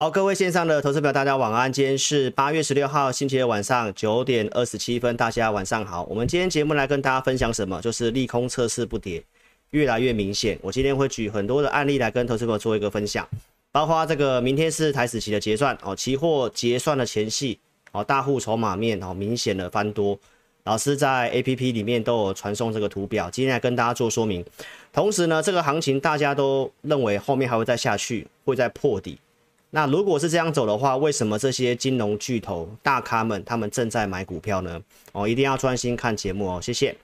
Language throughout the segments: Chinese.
好，各位线上的投资朋友，大家晚安。今天是八月十六号星期二晚上九点二十七分，大家晚上好。我们今天节目来跟大家分享什么？就是利空测试不跌，越来越明显。我今天会举很多的案例来跟投资朋友做一个分享，包括这个明天是台指期的结算哦，期货结算的前夕哦，大户筹码面哦明显的翻多，老师在 APP 里面都有传送这个图表，今天来跟大家做说明。同时呢，这个行情大家都认为后面还会再下去，会再破底。那如果是这样走的话，为什么这些金融巨头大咖们他们正在买股票呢？哦，一定要专心看节目哦，谢谢。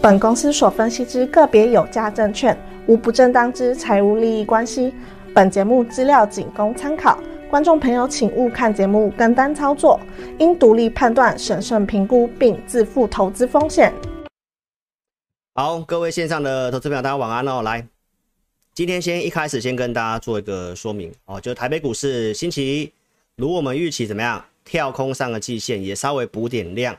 本公司所分析之个别有价证券，无不正当之财务利益关系。本节目资料仅供参考。观众朋友，请勿看节目跟单操作，应独立判断、审慎评估并自负投资风险。好，各位线上的投资朋友，大家晚安哦。来，今天先一开始先跟大家做一个说明哦，就台北股市星期一，如我们预期怎么样，跳空上个季线，也稍微补点量，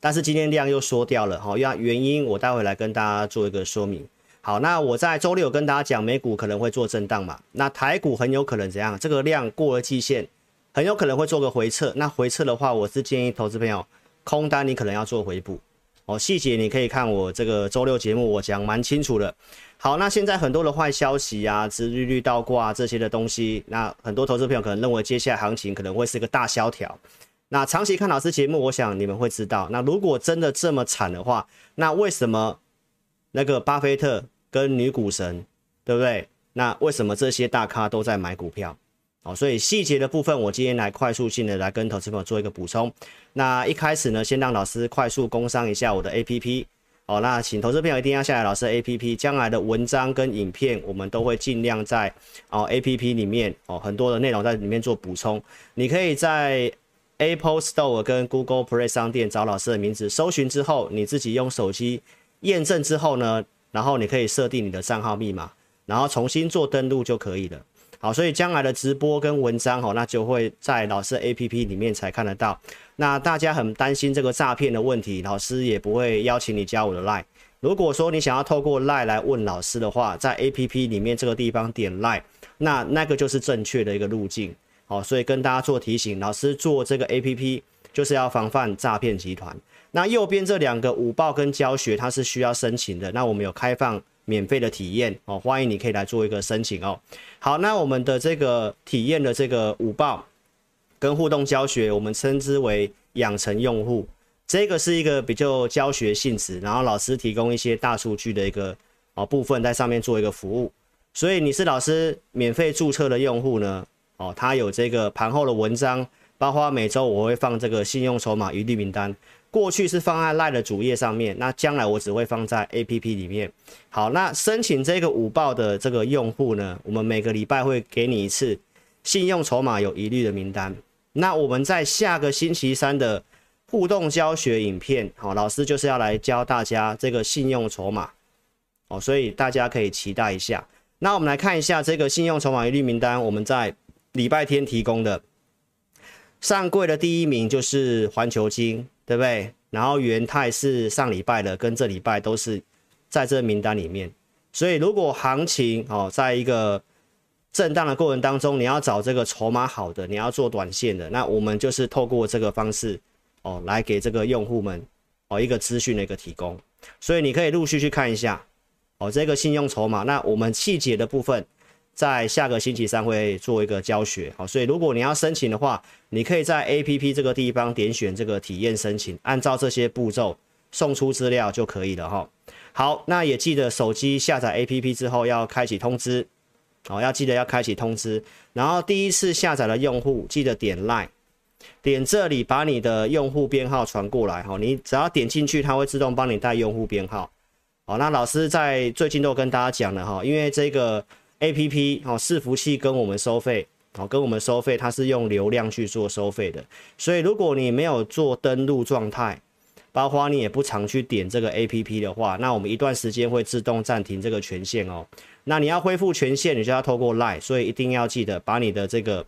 但是今天量又缩掉了哈，要原因我待会来跟大家做一个说明。好，那我在周六跟大家讲，美股可能会做震荡嘛，那台股很有可能怎样？这个量过了季线，很有可能会做个回撤。那回撤的话，我是建议投资朋友空单你可能要做回补哦。细节你可以看我这个周六节目，我讲蛮清楚的。好，那现在很多的坏消息啊，殖利率倒挂这些的东西，那很多投资朋友可能认为接下来行情可能会是个大萧条。那长期看老师节目，我想你们会知道，那如果真的这么惨的话，那为什么那个巴菲特？跟女股神，对不对？那为什么这些大咖都在买股票？哦，所以细节的部分，我今天来快速性的来跟投资朋友做一个补充。那一开始呢，先让老师快速工商一下我的 APP。哦，那请投资朋友一定要下载老师 APP，将来的文章跟影片，我们都会尽量在哦 APP 里面哦很多的内容在里面做补充。你可以在 Apple Store 跟 Google Play 商店找老师的名字，搜寻之后，你自己用手机验证之后呢，然后你可以设定你的账号密码，然后重新做登录就可以了。好，所以将来的直播跟文章哦，那就会在老师 APP 里面才看得到。那大家很担心这个诈骗的问题，老师也不会邀请你加我的 Lie。如果说你想要透过 Lie 来问老师的话，在 APP 里面这个地方点 Lie，那那个就是正确的一个路径。好，所以跟大家做提醒，老师做这个 APP 就是要防范诈骗集团。那右边这两个五报跟教学，它是需要申请的。那我们有开放免费的体验哦，欢迎你可以来做一个申请哦。好，那我们的这个体验的这个五报跟互动教学，我们称之为养成用户。这个是一个比较教学性质，然后老师提供一些大数据的一个哦部分在上面做一个服务。所以你是老师免费注册的用户呢，哦，它有这个盘后的文章，包括每周我会放这个信用筹码余地名单。过去是放在 LINE 的主页上面，那将来我只会放在 APP 里面。好，那申请这个五报的这个用户呢，我们每个礼拜会给你一次信用筹码有疑虑的名单。那我们在下个星期三的互动教学影片，好，老师就是要来教大家这个信用筹码，哦，所以大家可以期待一下。那我们来看一下这个信用筹码疑虑名单，我们在礼拜天提供的上柜的第一名就是环球晶。对不对？然后元泰是上礼拜的，跟这礼拜都是在这名单里面。所以如果行情哦，在一个震荡的过程当中，你要找这个筹码好的，你要做短线的，那我们就是透过这个方式哦，来给这个用户们哦一个资讯的一个提供。所以你可以陆续去看一下哦，这个信用筹码。那我们细节的部分。在下个星期三会做一个教学，好，所以如果你要申请的话，你可以在 APP 这个地方点选这个体验申请，按照这些步骤送出资料就可以了哈。好，那也记得手机下载 APP 之后要开启通知，好，要记得要开启通知，然后第一次下载的用户记得点 Line，点这里把你的用户编号传过来，哈，你只要点进去，它会自动帮你带用户编号。好，那老师在最近都跟大家讲了哈，因为这个。A P P 哦，伺服器跟我们收费哦，跟我们收费，它是用流量去做收费的。所以如果你没有做登录状态，包括你也不常去点这个 A P P 的话，那我们一段时间会自动暂停这个权限哦。那你要恢复权限，你就要透过 Line，所以一定要记得把你的这个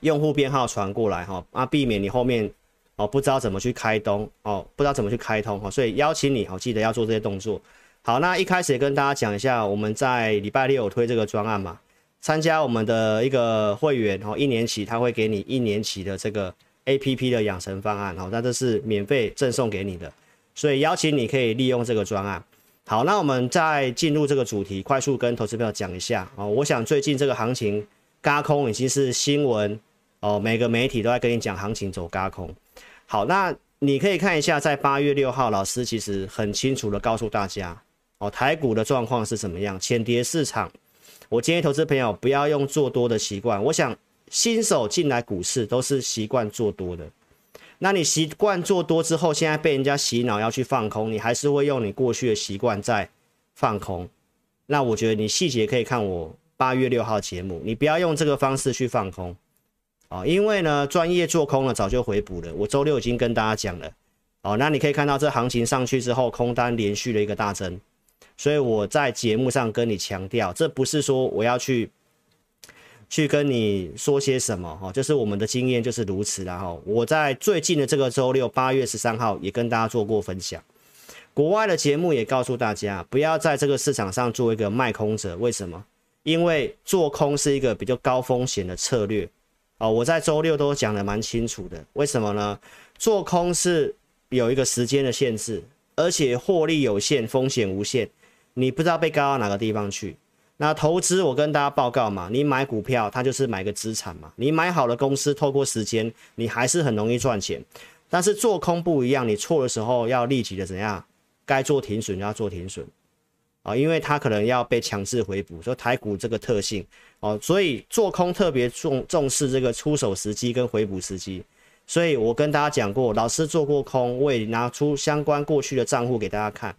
用户编号传过来哈，啊，避免你后面哦不知道怎么去开通哦，不知道怎么去开通哈，所以邀请你哦，记得要做这些动作。好，那一开始也跟大家讲一下，我们在礼拜六有推这个专案嘛，参加我们的一个会员哦，一年期他会给你一年期的这个 APP 的养成方案哦，那这是免费赠送给你的，所以邀请你可以利用这个专案。好，那我们再进入这个主题，快速跟投资朋友讲一下哦。我想最近这个行情嘎空已经是新闻哦，每个媒体都在跟你讲行情走嘎空。好，那你可以看一下，在八月六号，老师其实很清楚的告诉大家。哦，台股的状况是怎么样？浅跌市场，我建议投资朋友不要用做多的习惯。我想新手进来股市都是习惯做多的，那你习惯做多之后，现在被人家洗脑要去放空，你还是会用你过去的习惯在放空。那我觉得你细节可以看我八月六号节目，你不要用这个方式去放空啊，因为呢，专业做空了早就回补了。我周六已经跟大家讲了，哦，那你可以看到这行情上去之后，空单连续的一个大增。所以我在节目上跟你强调，这不是说我要去去跟你说些什么哈，就是我们的经验就是如此啦哈。我在最近的这个周六，八月十三号也跟大家做过分享，国外的节目也告诉大家，不要在这个市场上做一个卖空者。为什么？因为做空是一个比较高风险的策略啊。我在周六都讲得蛮清楚的，为什么呢？做空是有一个时间的限制，而且获利有限，风险无限。你不知道被高到哪个地方去，那投资我跟大家报告嘛，你买股票它就是买个资产嘛，你买好了公司，透过时间你还是很容易赚钱，但是做空不一样，你错的时候要立即的怎样，该做停损就要做停损。啊，因为它可能要被强制回补，说台股这个特性。哦，所以做空特别重重视这个出手时机跟回补时机，所以我跟大家讲过，老师做过空，我也拿出相关过去的账户给大家看。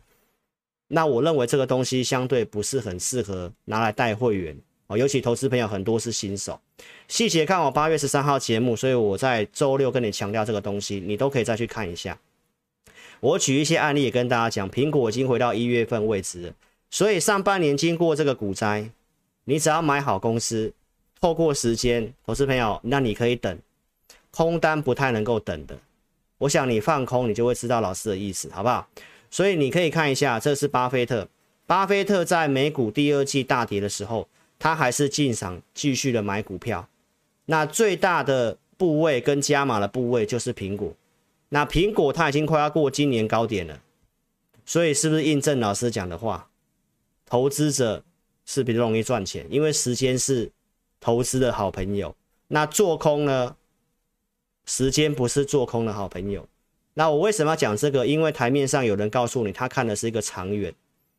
那我认为这个东西相对不是很适合拿来带会员哦，尤其投资朋友很多是新手。细节看我八月十三号节目，所以我在周六跟你强调这个东西，你都可以再去看一下。我举一些案例也跟大家讲，苹果已经回到一月份位置了，所以上半年经过这个股灾，你只要买好公司，透过时间，投资朋友，那你可以等，空单不太能够等的。我想你放空，你就会知道老师的意思，好不好？所以你可以看一下，这是巴菲特。巴菲特在美股第二季大跌的时候，他还是进场继续的买股票。那最大的部位跟加码的部位就是苹果。那苹果它已经快要过今年高点了，所以是不是印证老师讲的话？投资者是比较容易赚钱，因为时间是投资的好朋友。那做空呢？时间不是做空的好朋友。那我为什么要讲这个？因为台面上有人告诉你，他看的是一个长远，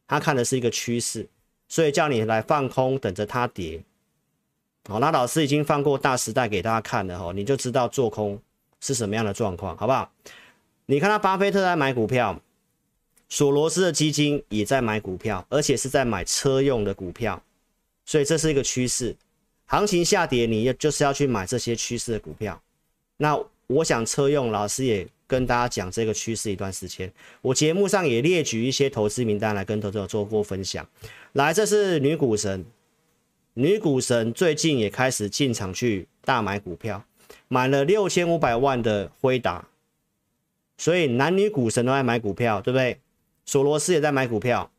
他看的是一个趋势，所以叫你来放空，等着它跌。好，那老师已经放过大时代给大家看了哈，你就知道做空是什么样的状况，好不好？你看到巴菲特在买股票，索罗斯的基金也在买股票，而且是在买车用的股票，所以这是一个趋势。行情下跌，你就是要去买这些趋势的股票。那我想车用，老师也。跟大家讲这个趋势一段时间，我节目上也列举一些投资名单来跟投资者做过分享。来，这是女股神，女股神最近也开始进场去大买股票，买了六千五百万的辉达，所以男女股神都在买股票，对不对？索罗斯也在买股票，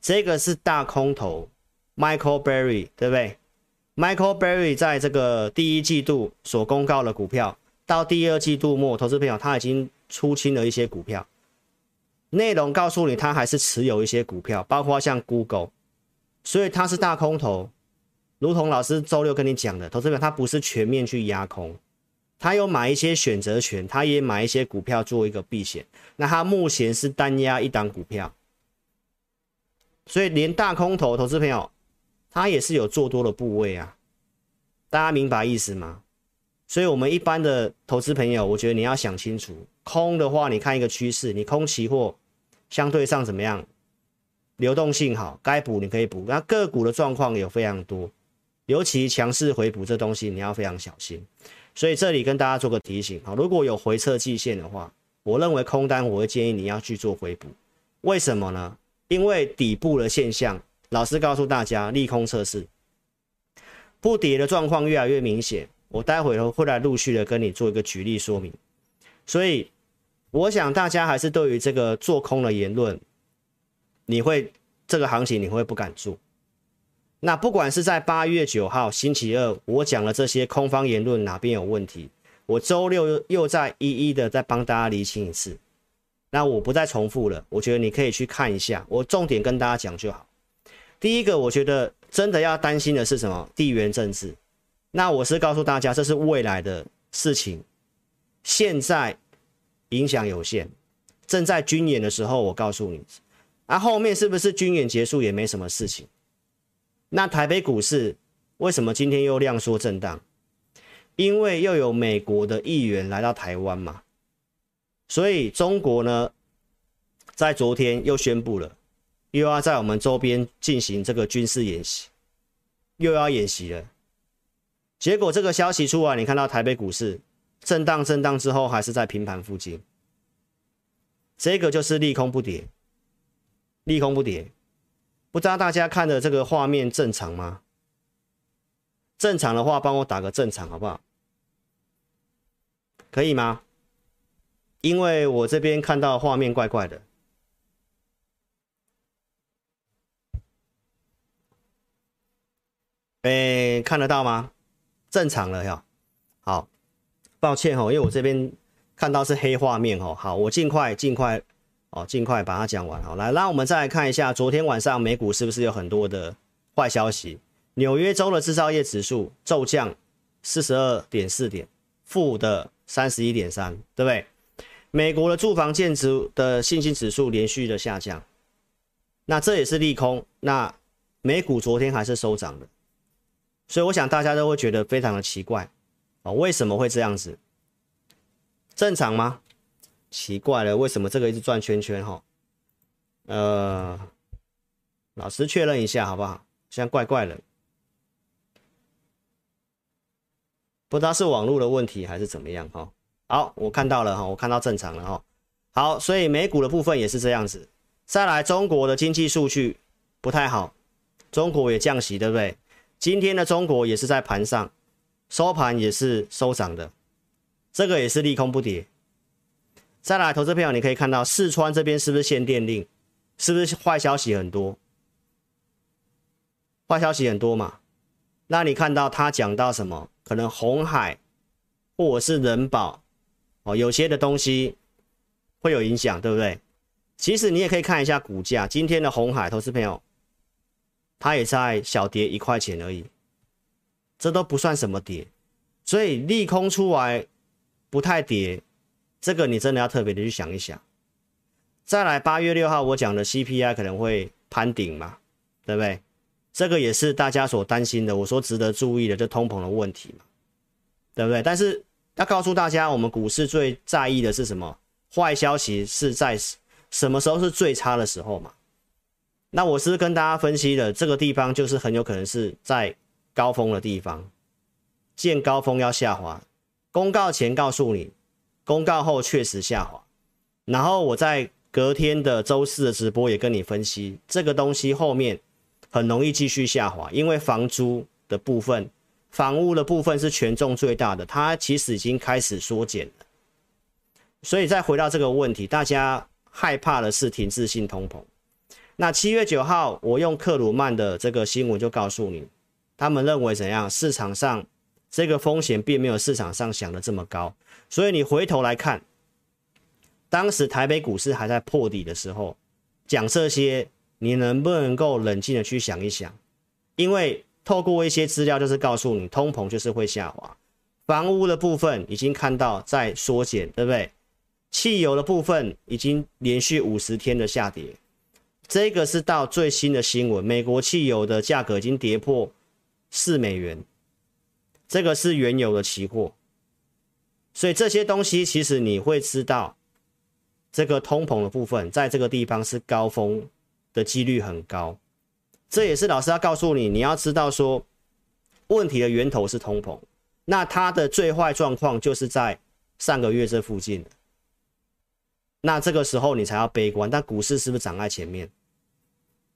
这个是大空头 Michael Berry，对不对？Michael Berry 在这个第一季度所公告的股票。到第二季度末，投资朋友他已经出清了一些股票，内容告诉你他还是持有一些股票，包括像 Google，所以他是大空头，如同老师周六跟你讲的，投资朋友他不是全面去压空，他有买一些选择权，他也买一些股票做一个避险，那他目前是单压一档股票，所以连大空头投资朋友他也是有做多的部位啊，大家明白意思吗？所以，我们一般的投资朋友，我觉得你要想清楚，空的话，你看一个趋势，你空期货相对上怎么样？流动性好，该补你可以补。那个股的状况有非常多，尤其强势回补这东西，你要非常小心。所以这里跟大家做个提醒，好，如果有回撤季线的话，我认为空单我会建议你要去做回补。为什么呢？因为底部的现象，老师告诉大家，利空测试，不跌的状况越来越明显。我待会儿会来陆续的跟你做一个举例说明。所以，我想大家还是对于这个做空的言论，你会这个行情你会不敢做。那不管是在八月九号星期二，我讲了这些空方言论哪边有问题，我周六又再一一的再帮大家厘清一次。那我不再重复了，我觉得你可以去看一下，我重点跟大家讲就好。第一个，我觉得真的要担心的是什么？地缘政治。那我是告诉大家，这是未来的事情，现在影响有限。正在军演的时候，我告诉你，啊，后面是不是军演结束也没什么事情？那台北股市为什么今天又量缩震荡？因为又有美国的议员来到台湾嘛，所以中国呢，在昨天又宣布了，又要在我们周边进行这个军事演习，又要演习了。结果这个消息出来，你看到台北股市震荡震荡之后，还是在平盘附近，这个就是利空不跌，利空不跌。不知道大家看的这个画面正常吗？正常的话，帮我打个正常好不好？可以吗？因为我这边看到画面怪怪的。哎，看得到吗？正常了呀。好，抱歉哦，因为我这边看到是黑画面哦。好，我尽快尽快。哦，尽快把它讲完。好，来，那我们再来看一下，昨天晚上美股是不是有很多的坏消息？纽约州的制造业指数骤降四十二点四点，负的三十一点三，对不对？美国的住房建筑的信心指数连续的下降，那这也是利空。那美股昨天还是收涨的，所以我想大家都会觉得非常的奇怪啊，为什么会这样子？正常吗？奇怪了，为什么这个一直转圈圈？哈，呃，老师确认一下好不好？现在怪怪的，不知道是网络的问题还是怎么样？哈，好，我看到了哈，我看到正常了哈。好，所以美股的部分也是这样子。再来，中国的经济数据不太好，中国也降息，对不对？今天的中国也是在盘上收盘也是收涨的，这个也是利空不跌。再来，投资朋友，你可以看到四川这边是不是限电令？是不是坏消息很多？坏消息很多嘛？那你看到他讲到什么？可能红海或者是人保哦，有些的东西会有影响，对不对？其实你也可以看一下股价，今天的红海，投资朋友，它也在小跌一块钱而已，这都不算什么跌，所以利空出来不太跌。这个你真的要特别的去想一想。再来，八月六号我讲的 CPI 可能会攀顶嘛，对不对？这个也是大家所担心的，我说值得注意的，就通膨的问题嘛，对不对？但是要告诉大家，我们股市最在意的是什么？坏消息是在什么时候是最差的时候嘛？那我是跟大家分析的，这个地方就是很有可能是在高峰的地方，见高峰要下滑，公告前告诉你。公告后确实下滑，然后我在隔天的周四的直播也跟你分析，这个东西后面很容易继续下滑，因为房租的部分、房屋的部分是权重最大的，它其实已经开始缩减了。所以再回到这个问题，大家害怕的是停滞性通膨。那七月九号，我用克鲁曼的这个新闻就告诉你，他们认为怎样？市场上这个风险并没有市场上想的这么高。所以你回头来看，当时台北股市还在破底的时候，讲这些，你能不能够冷静的去想一想？因为透过一些资料，就是告诉你，通膨就是会下滑，房屋的部分已经看到在缩减，对不对？汽油的部分已经连续五十天的下跌，这个是到最新的新闻，美国汽油的价格已经跌破四美元，这个是原油的期货。所以这些东西其实你会知道，这个通膨的部分在这个地方是高峰的几率很高，这也是老师要告诉你，你要知道说，问题的源头是通膨，那它的最坏状况就是在上个月这附近，那这个时候你才要悲观，但股市是不是涨在前面？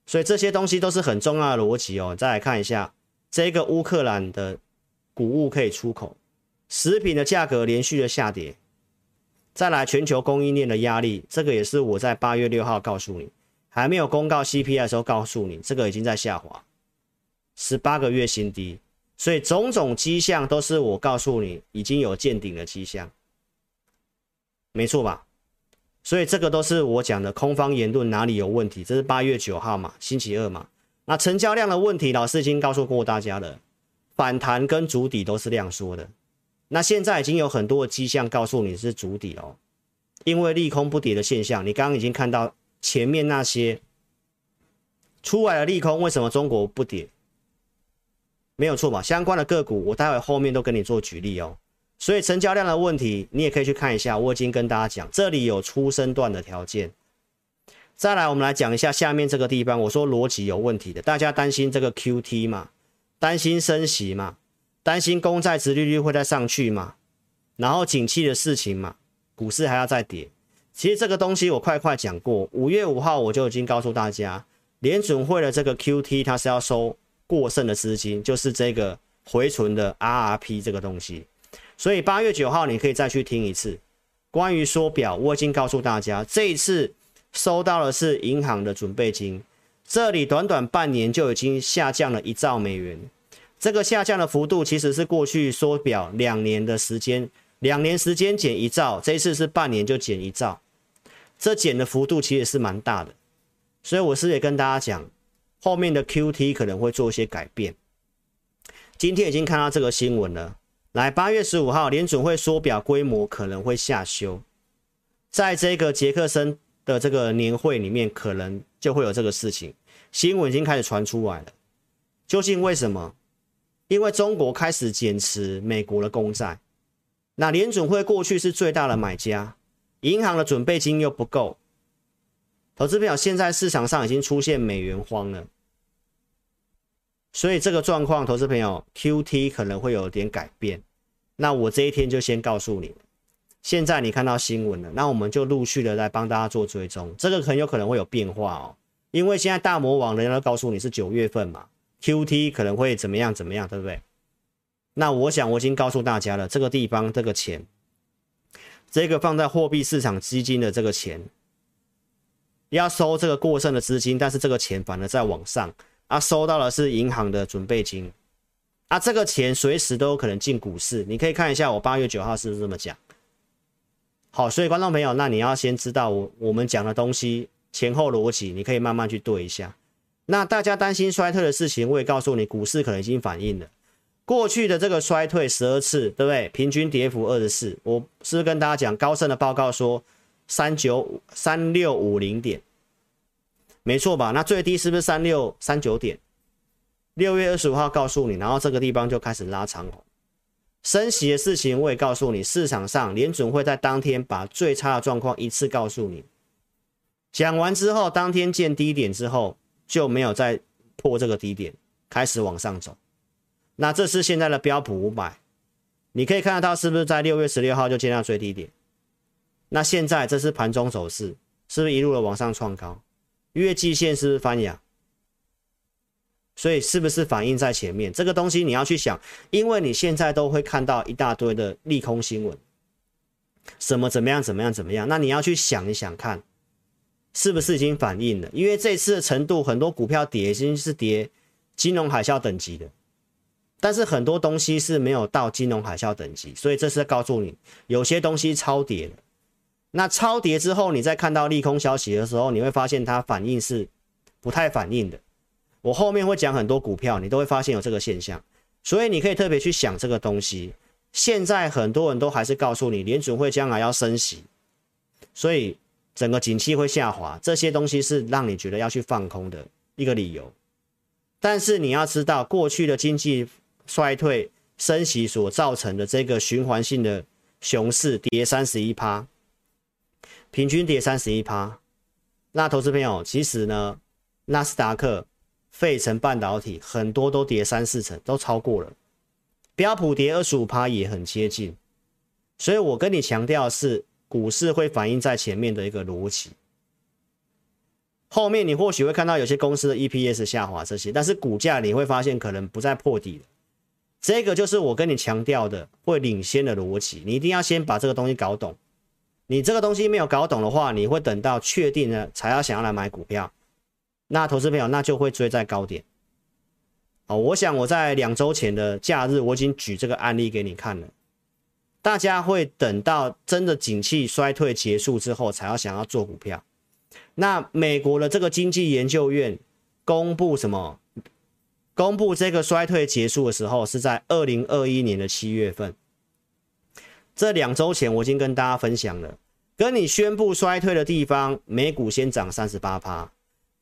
所以这些东西都是很重要的逻辑哦。再来看一下这个乌克兰的谷物可以出口，食品的价格连续的下跌，再来全球供应链的压力，这个也是我在八月六号告诉你，还没有公告 CPI 的时候告诉你，这个已经在下滑，十八个月新低，所以种种迹象都是我告诉你已经有见顶的迹象，没错吧？所以这个都是我讲的空方言论哪里有问题？这是八月九号嘛，星期二嘛。那成交量的问题，老师已经告诉过大家了，反弹跟主底都是量缩的。那现在已经有很多的迹象告诉你是主底哦，因为利空不跌的现象，你刚刚已经看到前面那些出来的利空，为什么中国不跌？没有错吧？相关的个股，我待会后面都跟你做举例哦。所以成交量的问题，你也可以去看一下，我已经跟大家讲，这里有出生段的条件。再来，我们来讲一下下面这个地方。我说逻辑有问题的，大家担心这个 QT 嘛，担心升息嘛，担心公债殖利率会再上去嘛，然后景气的事情嘛，股市还要再跌。其实这个东西我快快讲过，五月五号我就已经告诉大家，联准会的这个 QT 它是要收过剩的资金，就是这个回存的 RRP 这个东西。所以八月九号你可以再去听一次关于缩表，我已经告诉大家这一次。收到的是银行的准备金，这里短短半年就已经下降了一兆美元，这个下降的幅度其实是过去缩表两年的时间，两年时间减一兆，这一次是半年就减一兆，这减的幅度其实是蛮大的，所以我是也跟大家讲，后面的 QT 可能会做一些改变。今天已经看到这个新闻了，来八月十五号联准会缩表规模可能会下修，在这个杰克森。的这个年会里面可能就会有这个事情，新闻已经开始传出来了。究竟为什么？因为中国开始减持美国的公债，那联准会过去是最大的买家，银行的准备金又不够，投资朋友现在市场上已经出现美元荒了，所以这个状况，投资朋友 QT 可能会有点改变。那我这一天就先告诉你。现在你看到新闻了，那我们就陆续的来帮大家做追踪，这个很有可能会有变化哦，因为现在大魔王人家都告诉你是九月份嘛，QT 可能会怎么样怎么样，对不对？那我想我已经告诉大家了，这个地方这个钱，这个放在货币市场基金的这个钱，要收这个过剩的资金，但是这个钱反而在往上，啊，收到的是银行的准备金，啊，这个钱随时都有可能进股市，你可以看一下我八月九号是不是这么讲。好，所以观众朋友，那你要先知道我我们讲的东西前后逻辑，你可以慢慢去对一下。那大家担心衰退的事情，我也告诉你，股市可能已经反映了过去的这个衰退十二次，对不对？平均跌幅二十四，我是不是跟大家讲高盛的报告说三九五三六五零点，没错吧？那最低是不是三六三九点？六月二十五号告诉你，然后这个地方就开始拉长红。升息的事情我也告诉你，市场上联准会在当天把最差的状况一次告诉你，讲完之后，当天见低点之后就没有再破这个低点，开始往上走。那这是现在的标普五百，你可以看得到是不是在六月十六号就见到最低点？那现在这是盘中走势，是不是一路的往上创高？月季线是不是翻阳？所以是不是反映在前面？这个东西你要去想，因为你现在都会看到一大堆的利空新闻，什么怎么样怎么样怎么样，那你要去想一想看，是不是已经反映了？因为这次的程度，很多股票跌已经是跌金融海啸等级的，但是很多东西是没有到金融海啸等级，所以这是告诉你，有些东西超跌了。那超跌之后，你再看到利空消息的时候，你会发现它反应是不太反应的。我后面会讲很多股票，你都会发现有这个现象，所以你可以特别去想这个东西。现在很多人都还是告诉你，联准会将来要升息，所以整个景气会下滑，这些东西是让你觉得要去放空的一个理由。但是你要知道，过去的经济衰退、升息所造成的这个循环性的熊市，跌三十一趴，平均跌三十一趴。那投资朋友，其实呢，纳斯达克。费城半导体很多都跌三四成，都超过了。标普跌二十五趴也很接近，所以我跟你强调是，股市会反映在前面的一个逻辑。后面你或许会看到有些公司的 EPS 下滑这些，但是股价你会发现可能不再破底了。这个就是我跟你强调的会领先的逻辑，你一定要先把这个东西搞懂。你这个东西没有搞懂的话，你会等到确定了才要想要来买股票。那投资朋友那就会追在高点。哦，我想我在两周前的假日我已经举这个案例给你看了。大家会等到真的景气衰退结束之后才要想要做股票。那美国的这个经济研究院公布什么？公布这个衰退结束的时候是在二零二一年的七月份。这两周前我已经跟大家分享了，跟你宣布衰退的地方，美股先涨三十八趴；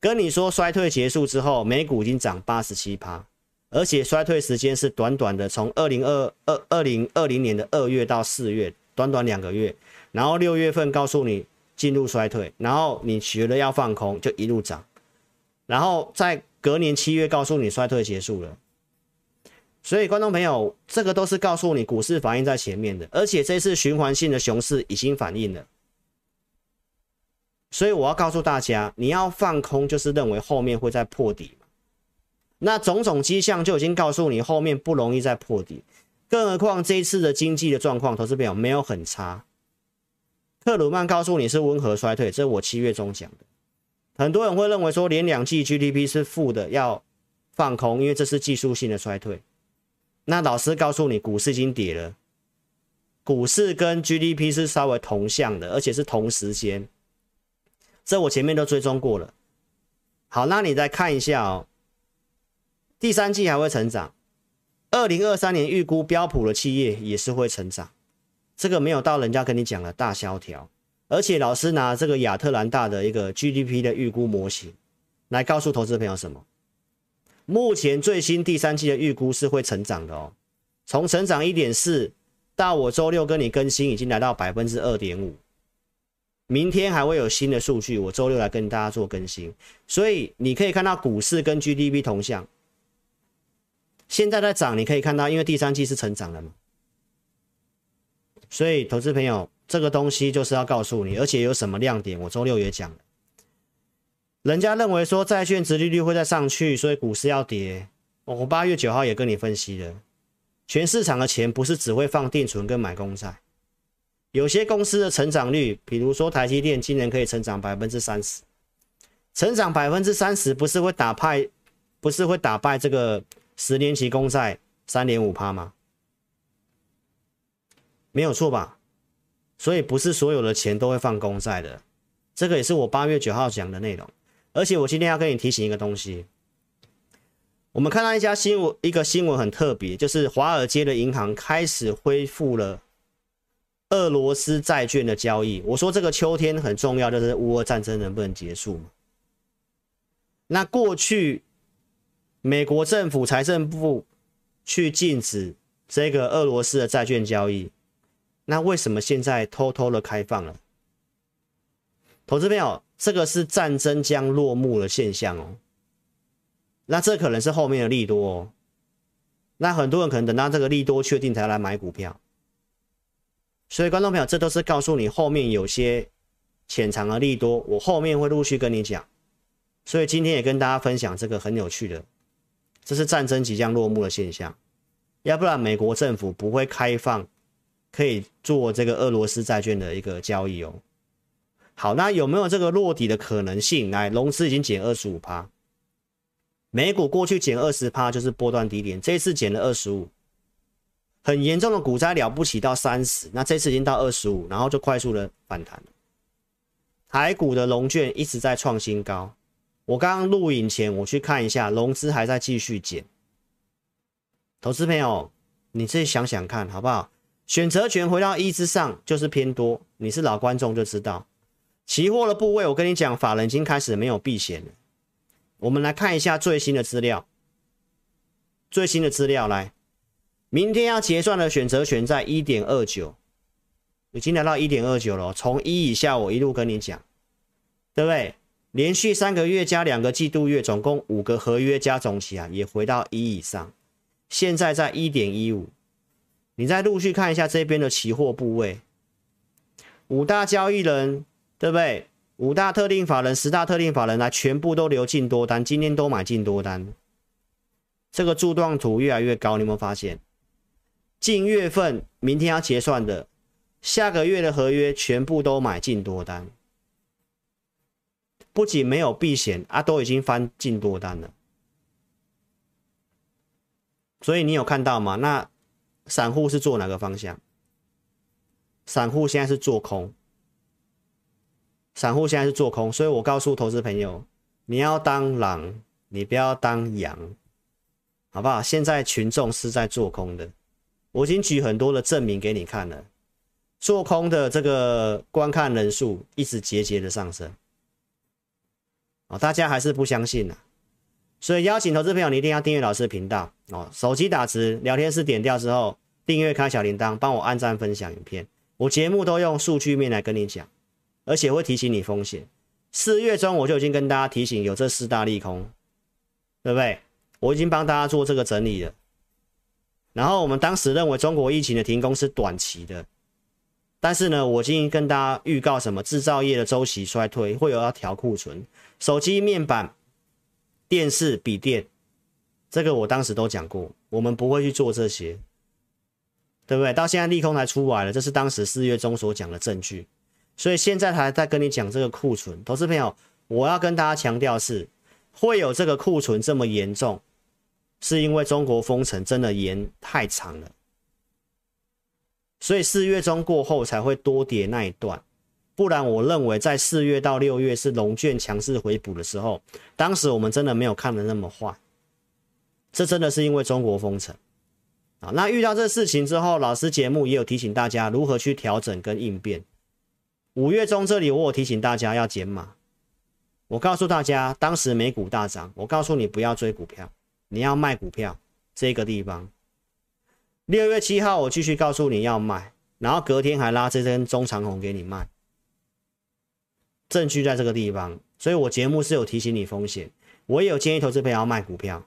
跟你说衰退结束之后，美股已经涨八十七趴，而且衰退时间是短短的，从二零二二二零二零年的二月到四月，短短两个月。然后六月份告诉你进入衰退，然后你觉得要放空，就一路涨，然后在。隔年七月告诉你衰退结束了，所以观众朋友，这个都是告诉你股市反应在前面的，而且这次循环性的熊市已经反应了。所以我要告诉大家，你要放空就是认为后面会再破底，那种种迹象就已经告诉你后面不容易再破底，更何况这一次的经济的状况，投资朋友没有很差。克鲁曼告诉你是温和衰退，这是我七月中讲的。很多人会认为说，连两季 GDP 是负的要放空，因为这是技术性的衰退。那老师告诉你，股市已经跌了，股市跟 GDP 是稍微同向的，而且是同时间。这我前面都追踪过了。好，那你再看一下哦，第三季还会成长。二零二三年预估标普的企业也是会成长，这个没有到人家跟你讲的大萧条。而且老师拿这个亚特兰大的一个 GDP 的预估模型来告诉投资朋友什么？目前最新第三季的预估是会成长的哦，从成长一点四到我周六跟你更新，已经来到百分之二点五。明天还会有新的数据，我周六来跟大家做更新。所以你可以看到股市跟 GDP 同向，现在在涨，你可以看到，因为第三季是成长的嘛。所以投资朋友。这个东西就是要告诉你，而且有什么亮点？我周六也讲了。人家认为说债券殖利率会再上去，所以股市要跌。我八月九号也跟你分析了，全市场的钱不是只会放定存跟买公债，有些公司的成长率，比如说台积电今年可以成长百分之三十，成长百分之三十不是会打败，不是会打败这个十年期公债三点五趴吗？没有错吧？所以不是所有的钱都会放公债的，这个也是我八月九号讲的内容。而且我今天要跟你提醒一个东西，我们看到一家新闻，一个新闻很特别，就是华尔街的银行开始恢复了俄罗斯债券的交易。我说这个秋天很重要，就是乌俄战争能不能结束嘛？那过去美国政府财政部去禁止这个俄罗斯的债券交易。那为什么现在偷偷的开放了？投资朋友，这个是战争将落幕的现象哦。那这可能是后面的利多哦。那很多人可能等到这个利多确定才来买股票。所以观众朋友，这都是告诉你后面有些潜藏的利多，我后面会陆续跟你讲。所以今天也跟大家分享这个很有趣的，这是战争即将落幕的现象。要不然美国政府不会开放。可以做这个俄罗斯债券的一个交易哦。好，那有没有这个落底的可能性？来，融资已经减二十五趴，美股过去减二十趴就是波段低点，这一次减了二十五，很严重的股灾了不起到三十，那这次已经到二十五，然后就快速的反弹。台股的融券一直在创新高，我刚刚录影前我去看一下，融资还在继续减。投资朋友，你自己想想看好不好？选择权回到一之上就是偏多，你是老观众就知道。期货的部位，我跟你讲，法人已经开始没有避险了。我们来看一下最新的资料，最新的资料来，明天要结算的选择权在一点二九，已经来到一点二九了。从一以下，我一路跟你讲，对不对？连续三个月加两个季度月，总共五个合约加总起来也回到一以上，现在在一点一五。你再陆续看一下这边的期货部位，五大交易人对不对？五大特定法人、十大特定法人来，全部都留进多单，今天都买进多单。这个柱状图越来越高，你有没有发现？近月份明天要结算的，下个月的合约全部都买进多单，不仅没有避险啊，都已经翻进多单了。所以你有看到吗？那散户是做哪个方向？散户现在是做空，散户现在是做空，所以我告诉投资朋友，你要当狼，你不要当羊，好不好？现在群众是在做空的，我已经举很多的证明给你看了，做空的这个观看人数一直节节的上升，哦，大家还是不相信呢，所以邀请投资朋友，你一定要订阅老师的频道哦，手机打字，聊天室点掉之后，订阅开小铃铛，帮我按赞分享影片。我节目都用数据面来跟你讲，而且会提醒你风险。四月中我就已经跟大家提醒有这四大利空，对不对？我已经帮大家做这个整理了。然后我们当时认为中国疫情的停工是短期的，但是呢，我已经跟大家预告什么？制造业的周期衰退会有要调库存，手机面板、电视、笔电，这个我当时都讲过，我们不会去做这些。对不对？到现在利空才出来了，这是当时四月中所讲的证据，所以现在还在跟你讲这个库存。投资朋友，我要跟大家强调是，会有这个库存这么严重，是因为中国封城真的延太长了，所以四月中过后才会多跌那一段，不然我认为在四月到六月是龙卷强势回补的时候，当时我们真的没有看的那么坏，这真的是因为中国封城。啊，那遇到这事情之后，老师节目也有提醒大家如何去调整跟应变。五月中这里，我有提醒大家要减码。我告诉大家，当时美股大涨，我告诉你不要追股票，你要卖股票。这个地方，六月七号我继续告诉你要卖，然后隔天还拉这根中长红给你卖，证据在这个地方。所以我节目是有提醒你风险，我也有建议投资朋友要卖股票，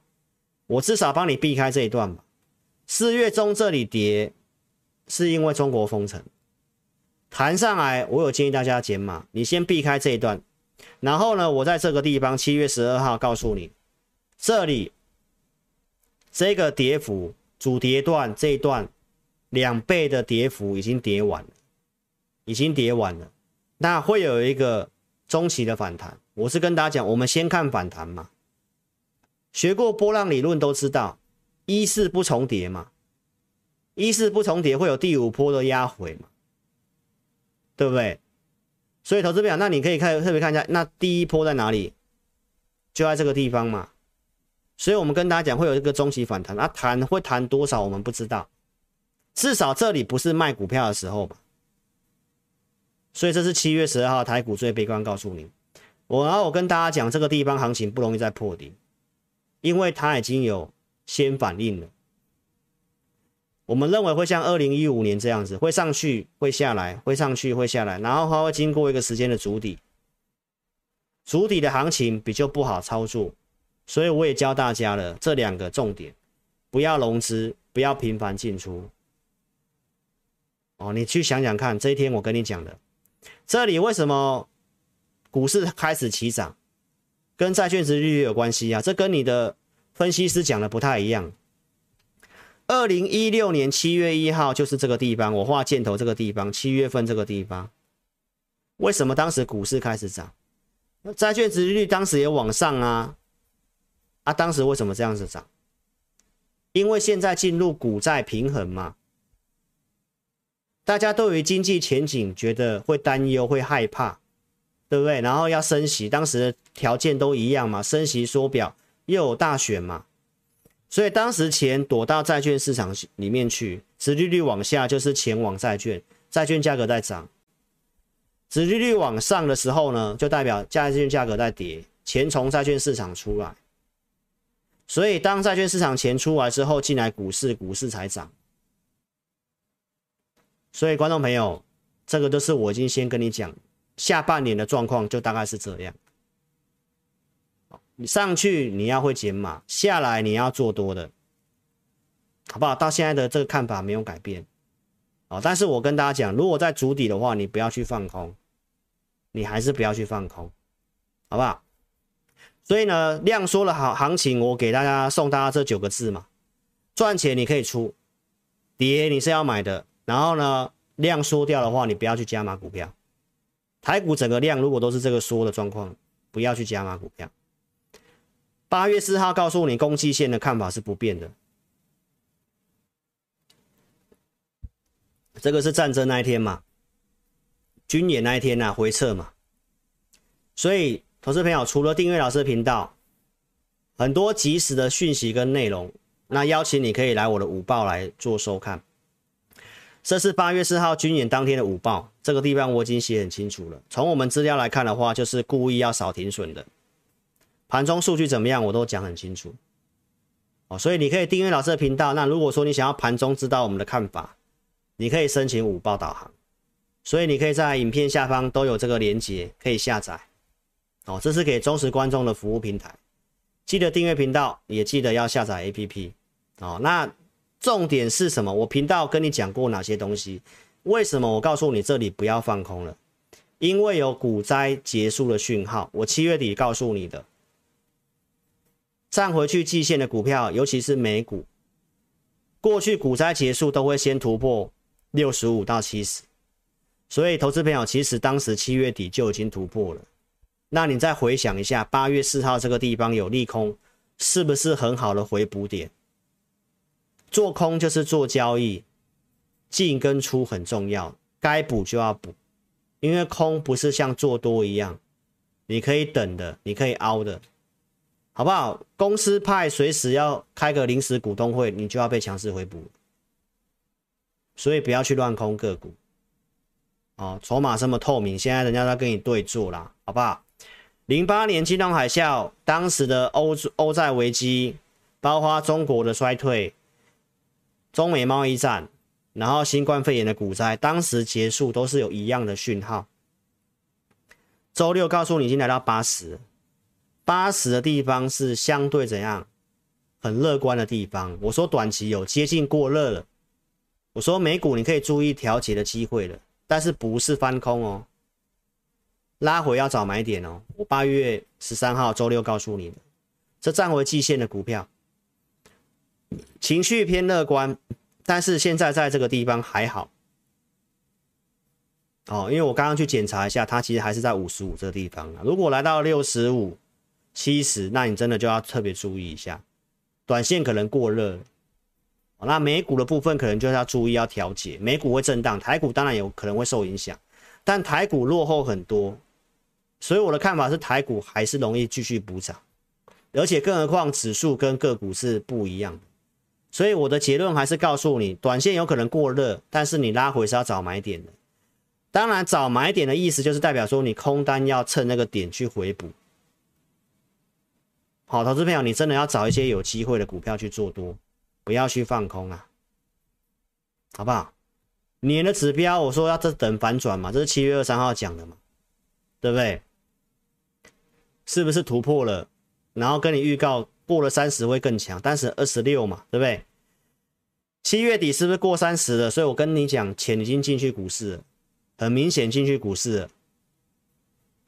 我至少帮你避开这一段吧。四月中这里跌，是因为中国封城弹上来，我有建议大家减码，你先避开这一段，然后呢，我在这个地方七月十二号告诉你，这里这个跌幅主跌段这一段两倍的跌幅已经跌完了，已经跌完了，那会有一个中期的反弹，我是跟大家讲，我们先看反弹嘛，学过波浪理论都知道。一四不重叠嘛，一四不重叠会有第五波的压回嘛，对不对？所以投资表，那你可以看特别看一下，那第一波在哪里？就在这个地方嘛。所以我们跟大家讲会有一个中期反弹，那、啊、弹会弹多少我们不知道，至少这里不是卖股票的时候吧。所以这是七月十二号台股最悲观告诉你，我然后我跟大家讲这个地方行情不容易再破底，因为它已经有。先反应了，我们认为会像二零一五年这样子，会上去，会下来，会上去，会下来，然后它会经过一个时间的筑底，筑底的行情比较不好操作，所以我也教大家了这两个重点，不要融资，不要频繁进出。哦，你去想想看，这一天我跟你讲的，这里为什么股市开始起涨，跟债券值利率有关系啊？这跟你的。分析师讲的不太一样。二零一六年七月一号就是这个地方，我画箭头这个地方，七月份这个地方，为什么当时股市开始涨？债券值利率当时也往上啊，啊，当时为什么这样子涨？因为现在进入股债平衡嘛，大家对于经济前景觉得会担忧、会害怕，对不对？然后要升息，当时的条件都一样嘛，升息缩表。又有大选嘛，所以当时钱躲到债券市场里面去，殖利率往下就是钱往债券，债券价格在涨；殖利率往上的时候呢，就代表债券价格在跌，钱从债券市场出来。所以当债券市场钱出来之后，进来股市，股市才涨。所以观众朋友，这个都是我已经先跟你讲，下半年的状况就大概是这样。你上去你要会减码，下来你要做多的，好不好？到现在的这个看法没有改变，哦，但是我跟大家讲，如果在足底的话，你不要去放空，你还是不要去放空，好不好？所以呢，量缩了好行情，我给大家送大家这九个字嘛，赚钱你可以出，跌你是要买的，然后呢，量缩掉的话，你不要去加码股票。台股整个量如果都是这个缩的状况，不要去加码股票。八月四号告诉你，攻击线的看法是不变的。这个是战争那一天嘛，军演那一天呐、回撤嘛。所以，投资朋友除了订阅老师的频道，很多即时的讯息跟内容，那邀请你可以来我的午报来做收看。这是八月四号军演当天的午报，这个地方我已经写很清楚了。从我们资料来看的话，就是故意要少停损的。盘中数据怎么样，我都讲很清楚。哦，所以你可以订阅老师的频道。那如果说你想要盘中知道我们的看法，你可以申请午报导航。所以你可以在影片下方都有这个连接，可以下载。哦，这是给忠实观众的服务平台。记得订阅频道，也记得要下载 APP。哦，那。重点是什么？我频道跟你讲过哪些东西？为什么我告诉你这里不要放空了？因为有股灾结束的讯号。我七月底告诉你的，站回去季线的股票，尤其是美股，过去股灾结束都会先突破六十五到七十，所以投资朋友其实当时七月底就已经突破了。那你再回想一下，八月四号这个地方有利空，是不是很好的回补点？做空就是做交易，进跟出很重要，该补就要补，因为空不是像做多一样，你可以等的，你可以凹的，好不好？公司派随时要开个临时股东会，你就要被强势回补，所以不要去乱空个股，哦，筹码这么透明，现在人家在跟你对做啦，好不好？零八年金融海啸，当时的欧欧债危机，包括中国的衰退。中美贸易战，然后新冠肺炎的股灾，当时结束都是有一样的讯号。周六告诉你已经来到八十，八十的地方是相对怎样？很乐观的地方。我说短期有接近过热了，我说美股你可以注意调节的机会了，但是不是翻空哦，拉回要找买点哦。我八月十三号周六告诉你的，这站回季线的股票。情绪偏乐观，但是现在在这个地方还好哦，因为我刚刚去检查一下，它其实还是在五十五这个地方啊。如果来到六十五、七十，那你真的就要特别注意一下，短线可能过热。那美股的部分可能就是要注意要调节，美股会震荡，台股当然有可能会受影响，但台股落后很多，所以我的看法是台股还是容易继续补涨，而且更何况指数跟个股是不一样的。所以我的结论还是告诉你，短线有可能过热，但是你拉回是要找买点的。当然，找买点的意思就是代表说你空单要趁那个点去回补。好，投资朋友，你真的要找一些有机会的股票去做多，不要去放空啊，好不好？年的指标我说要这等反转嘛，这是七月二三号讲的嘛，对不对？是不是突破了？然后跟你预告。过了三十会更强，但是二十六嘛，对不对？七月底是不是过三十了？所以我跟你讲，钱已经进去股市了，很明显进去股市了，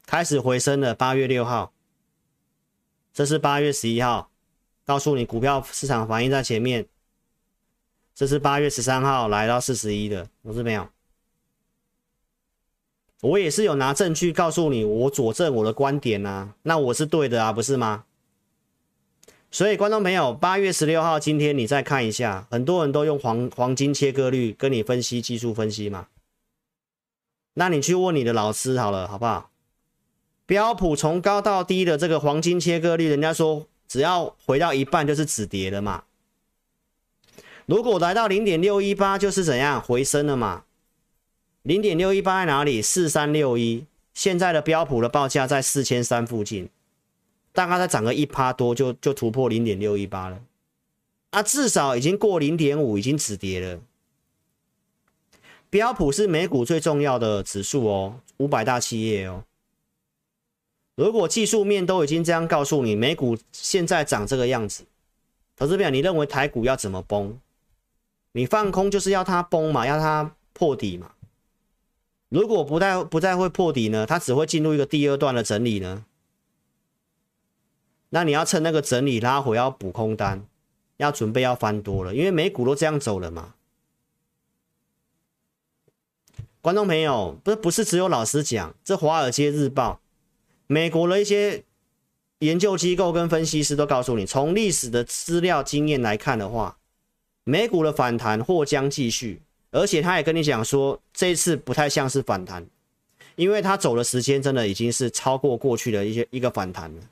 开始回升了。八月六号，这是八月十一号，告诉你股票市场反应在前面。这是八月十三号来到四十一的，我是没有。我也是有拿证据告诉你，我佐证我的观点啊，那我是对的啊，不是吗？所以，观众朋友，八月十六号今天你再看一下，很多人都用黄黄金切割率跟你分析技术分析嘛。那你去问你的老师好了，好不好？标普从高到低的这个黄金切割率，人家说只要回到一半就是止跌了嘛。如果来到零点六一八，就是怎样回升了嘛？零点六一八在哪里？四三六一，现在的标普的报价在四千三附近。大概再涨个一趴多就，就突破零点六一八了，啊，至少已经过零点五，已经止跌了。标普是美股最重要的指数哦，五百大企业哦。如果技术面都已经这样告诉你，美股现在长这个样子，投资表，你认为台股要怎么崩？你放空就是要它崩嘛，要它破底嘛。如果不再不再会破底呢，它只会进入一个第二段的整理呢。那你要趁那个整理拉回要补空单，要准备要翻多了，因为美股都这样走了嘛。观众朋友，不是不是只有老师讲，这《华尔街日报》、美国的一些研究机构跟分析师都告诉你，从历史的资料经验来看的话，美股的反弹或将继续，而且他也跟你讲说，这次不太像是反弹，因为他走的时间真的已经是超过过去的一些一个反弹了。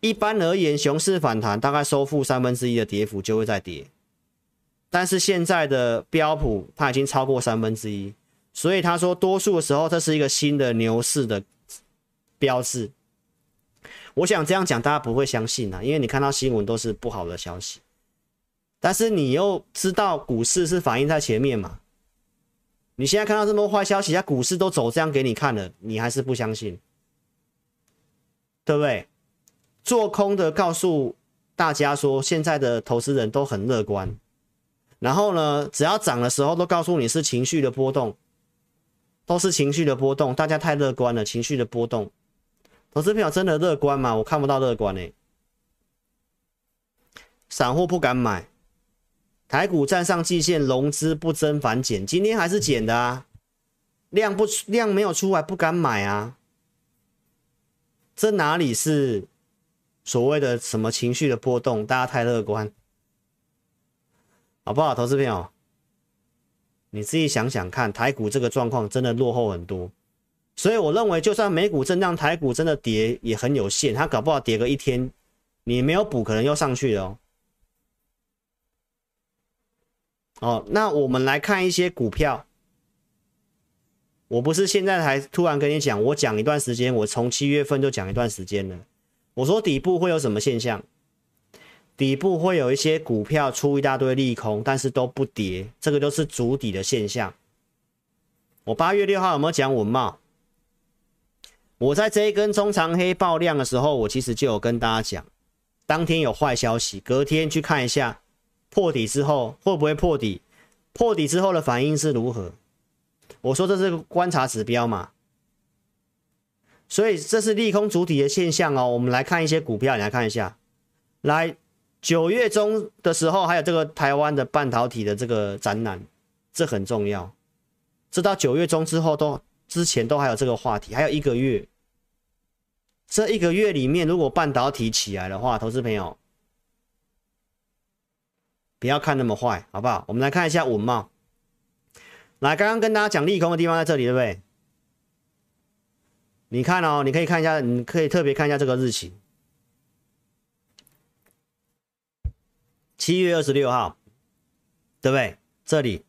一般而言，熊市反弹大概收复三分之一的跌幅就会再跌，但是现在的标普它已经超过三分之一，所以他说多数的时候这是一个新的牛市的标志。我想这样讲大家不会相信啊，因为你看到新闻都是不好的消息，但是你又知道股市是反映在前面嘛？你现在看到这么多坏消息，它股市都走这样给你看了，你还是不相信，对不对？做空的告诉大家说，现在的投资人都很乐观。然后呢，只要涨的时候都告诉你是情绪的波动，都是情绪的波动。大家太乐观了，情绪的波动。投资朋友真的乐观吗？我看不到乐观诶。散户不敢买，台股站上季线，融资不增反减，今天还是减的啊，量不量没有出来，不敢买啊。这哪里是？所谓的什么情绪的波动，大家太乐观，好不好？投资朋友，你自己想想看，台股这个状况真的落后很多，所以我认为，就算美股震荡，台股真的跌也很有限，它搞不好跌个一天，你没有补，可能又上去了哦。哦，那我们来看一些股票，我不是现在才突然跟你讲，我讲一段时间，我从七月份就讲一段时间了。我说底部会有什么现象？底部会有一些股票出一大堆利空，但是都不跌，这个都是主底的现象。我八月六号有没有讲文茂？我在这一根中长黑爆量的时候，我其实就有跟大家讲，当天有坏消息，隔天去看一下破底之后会不会破底，破底之后的反应是如何？我说这是个观察指标嘛。所以这是利空主体的现象哦。我们来看一些股票，你来看一下。来，九月中的时候还有这个台湾的半导体的这个展览，这很重要。这到九月中之后都之前都还有这个话题，还有一个月。这一个月里面，如果半导体起来的话，投资朋友不要看那么坏，好不好？我们来看一下稳懋。来，刚刚跟大家讲利空的地方在这里，对不对？你看哦，你可以看一下，你可以特别看一下这个日期，七月二十六号，对不对？这里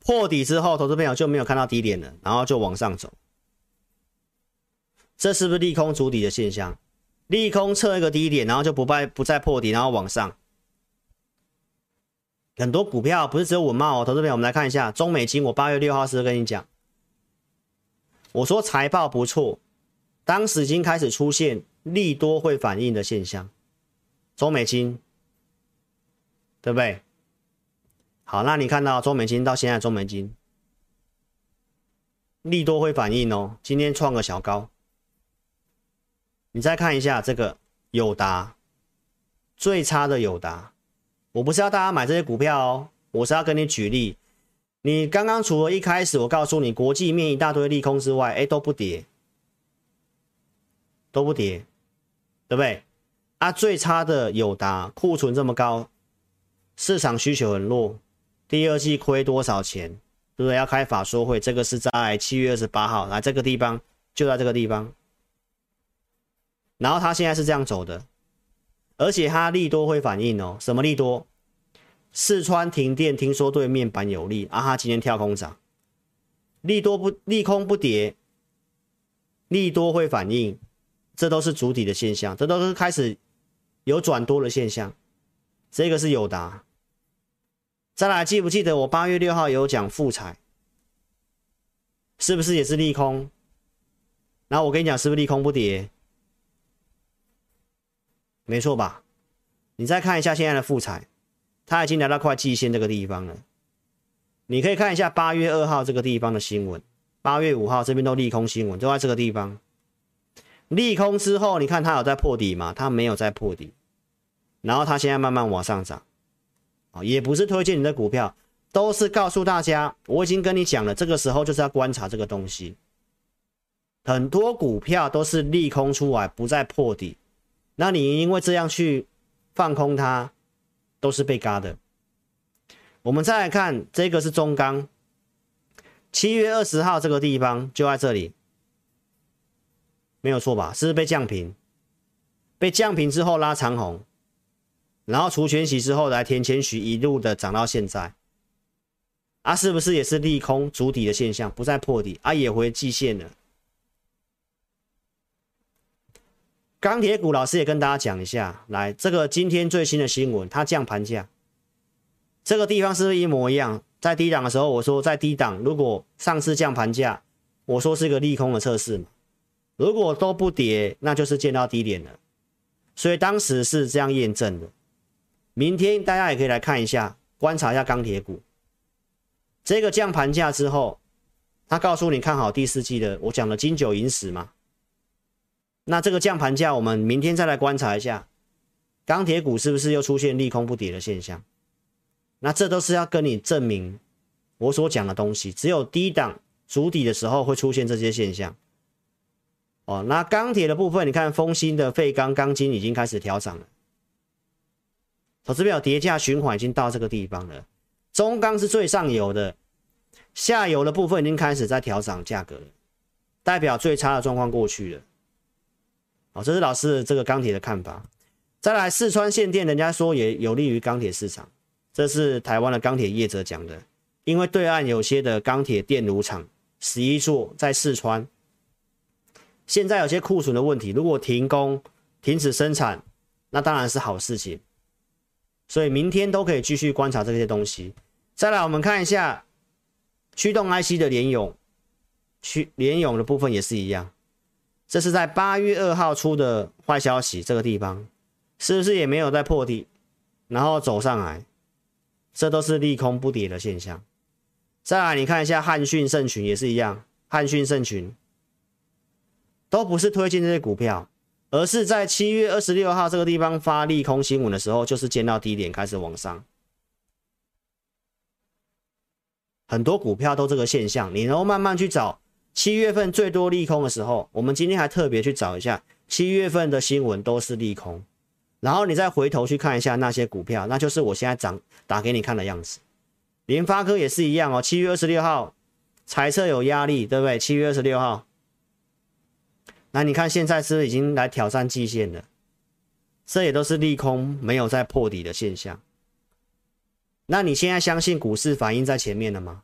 破底之后，投资朋友就没有看到低点了，然后就往上走，这是不是利空筑底的现象？利空测一个低点，然后就不败不再破底，然后往上。很多股票不是只有稳懋哦，投资朋友，我们来看一下中美金，我八月六号是不是跟你讲？我说财报不错，当时已经开始出现利多会反应的现象，中美金，对不对？好，那你看到中美金到现在中美金利多会反应哦，今天创个小高。你再看一下这个友达，最差的友达，我不是要大家买这些股票哦，我是要跟你举例。你刚刚除了一开始我告诉你国际面一大堆利空之外，哎，都不跌，都不跌，对不对？啊，最差的友达库存这么高，市场需求很弱，第二季亏多少钱？对不对？要开法说会，这个是在七月二十八号，来这个地方，就在这个地方。然后它现在是这样走的，而且它利多会反应哦，什么利多？四川停电，听说对面板有利，啊哈，今天跳空涨，利多不利空不跌，利多会反应，这都是主底的现象，这都是开始有转多的现象，这个是友达。再来，记不记得我八月六号有讲富彩，是不是也是利空？然后我跟你讲，是不是利空不跌？没错吧？你再看一下现在的复采。它已经来到快季线这个地方了，你可以看一下八月二号这个地方的新闻，八月五号这边都利空新闻，都在这个地方。利空之后，你看它有在破底吗？它没有在破底，然后它现在慢慢往上涨，啊，也不是推荐你的股票，都是告诉大家，我已经跟你讲了，这个时候就是要观察这个东西。很多股票都是利空出来，不再破底，那你因为这样去放空它，都是被嘎的。我们再来看这个是中钢，七月二十号这个地方就在这里，没有错吧？是不是被降平？被降平之后拉长红，然后除权息之后来填权息，一路的涨到现在，啊，是不是也是利空筑底的现象，不再破底啊，也回季线了。钢铁股老师也跟大家讲一下，来这个今天最新的新闻，它降盘价，这个地方是不是一模一样？在低档的时候，我说在低档，如果上次降盘价，我说是一个利空的测试嘛，如果都不跌，那就是见到低点了，所以当时是这样验证的。明天大家也可以来看一下，观察一下钢铁股，这个降盘价之后，他告诉你看好第四季的，我讲的金九银十嘛。那这个降盘价，我们明天再来观察一下，钢铁股是不是又出现利空不跌的现象？那这都是要跟你证明我所讲的东西，只有低档筑底的时候会出现这些现象。哦，那钢铁的部分，你看丰兴的废钢钢筋已经开始调涨了，投资表跌价循环已经到这个地方了。中钢是最上游的，下游的部分已经开始在调涨价格了，代表最差的状况过去了。好，这是老师这个钢铁的看法。再来，四川限电，人家说也有利于钢铁市场，这是台湾的钢铁业者讲的。因为对岸有些的钢铁电炉厂十一座在四川，现在有些库存的问题，如果停工、停止生产，那当然是好事情。所以明天都可以继续观察这些东西。再来，我们看一下驱动 IC 的联咏，驱联咏的部分也是一样。这是在八月二号出的坏消息，这个地方是不是也没有在破底，然后走上来？这都是利空不跌的现象。再来，你看一下汉讯、盛群也是一样，汉讯、盛群都不是推荐这些股票，而是在七月二十六号这个地方发利空新闻的时候，就是见到低点开始往上。很多股票都这个现象，你能够慢慢去找。七月份最多利空的时候，我们今天还特别去找一下七月份的新闻都是利空，然后你再回头去看一下那些股票，那就是我现在涨打给你看的样子。联发科也是一样哦，七月二十六号财测有压力，对不对？七月二十六号，那你看现在是不是已经来挑战季线了？这也都是利空没有在破底的现象。那你现在相信股市反应在前面了吗？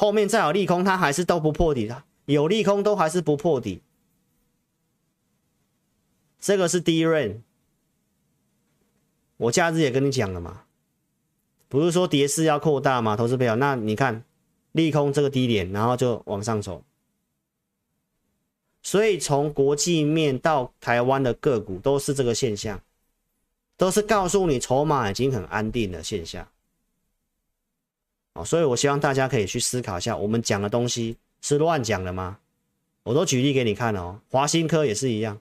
后面再有利空，它还是都不破底的。有利空都还是不破底。这个是 DRAM，我假日也跟你讲了嘛，不是说跌势要扩大吗？投资朋友，那你看利空这个低点，然后就往上走。所以从国际面到台湾的个股都是这个现象，都是告诉你筹码已经很安定的现象。哦，所以我希望大家可以去思考一下，我们讲的东西是乱讲的吗？我都举例给你看哦，华新科也是一样，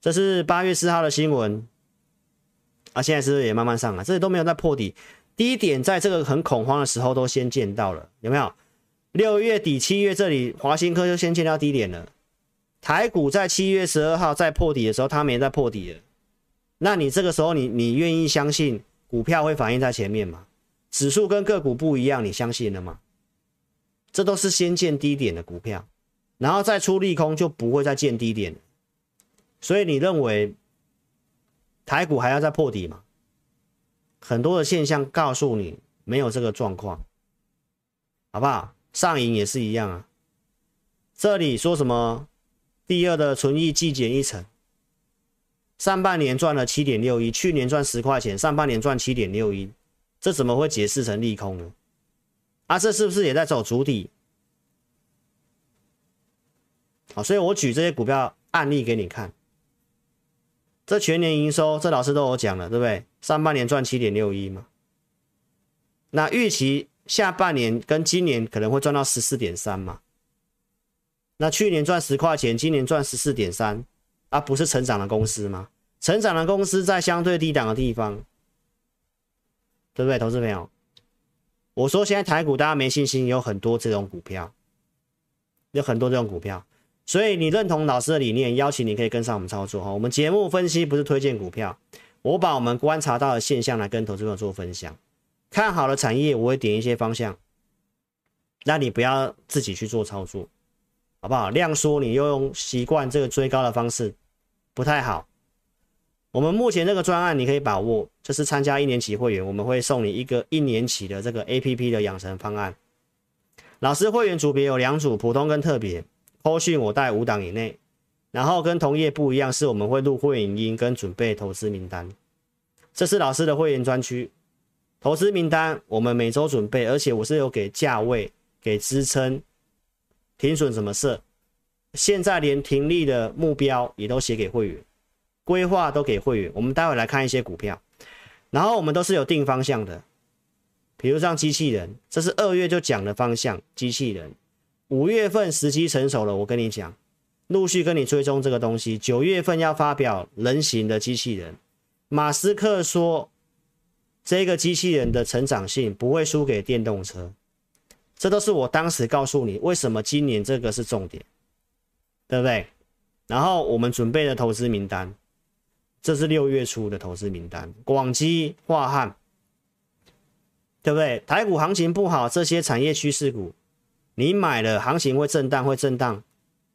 这是八月四号的新闻，啊，现在是不是也慢慢上来？这里都没有在破底，低点在这个很恐慌的时候都先见到了，有没有？六月底七月这里华新科就先见到低点了，台股在七月十二号在破底的时候，它没在破底了，那你这个时候你你愿意相信股票会反映在前面吗？指数跟个股不一样，你相信了吗？这都是先见低点的股票，然后再出利空就不会再见低点。所以你认为台股还要再破底吗？很多的现象告诉你没有这个状况，好不好？上影也是一样啊。这里说什么？第二的存益季减一成，上半年赚了七点六一，去年赚十块钱，上半年赚七点六一。这怎么会解释成利空呢？啊，这是不是也在走主底？好，所以我举这些股票案例给你看。这全年营收，这老师都有讲了，对不对？上半年赚七点六一嘛。那预期下半年跟今年可能会赚到十四点三嘛。那去年赚十块钱，今年赚十四点三，啊，不是成长的公司吗？成长的公司在相对低档的地方。对不对，投资朋友？我说现在台股大家没信心，有很多这种股票，有很多这种股票，所以你认同老师的理念，邀请你可以跟上我们操作哈。我们节目分析不是推荐股票，我把我们观察到的现象来跟投资朋友做分享。看好了产业，我会点一些方向，那你不要自己去做操作，好不好？量缩你又用习惯这个追高的方式，不太好。我们目前这个专案你可以把握，就是参加一年期会员，我们会送你一个一年期的这个 APP 的养成方案。老师会员组别有两组，普通跟特别。后续我带五档以内，然后跟同业不一样，是我们会录会员音跟准备投资名单。这是老师的会员专区，投资名单我们每周准备，而且我是有给价位、给支撑、停损怎么设，现在连停利的目标也都写给会员。规划都给会员，我们待会来看一些股票，然后我们都是有定方向的，比如像机器人，这是二月就讲的方向，机器人，五月份时机成熟了，我跟你讲，陆续跟你追踪这个东西，九月份要发表人形的机器人，马斯克说这个机器人的成长性不会输给电动车，这都是我当时告诉你为什么今年这个是重点，对不对？然后我们准备的投资名单。这是六月初的投资名单，广基、樺汉，对不对？台股行情不好，这些产业趋势股，你买了，行情会震荡，会震荡，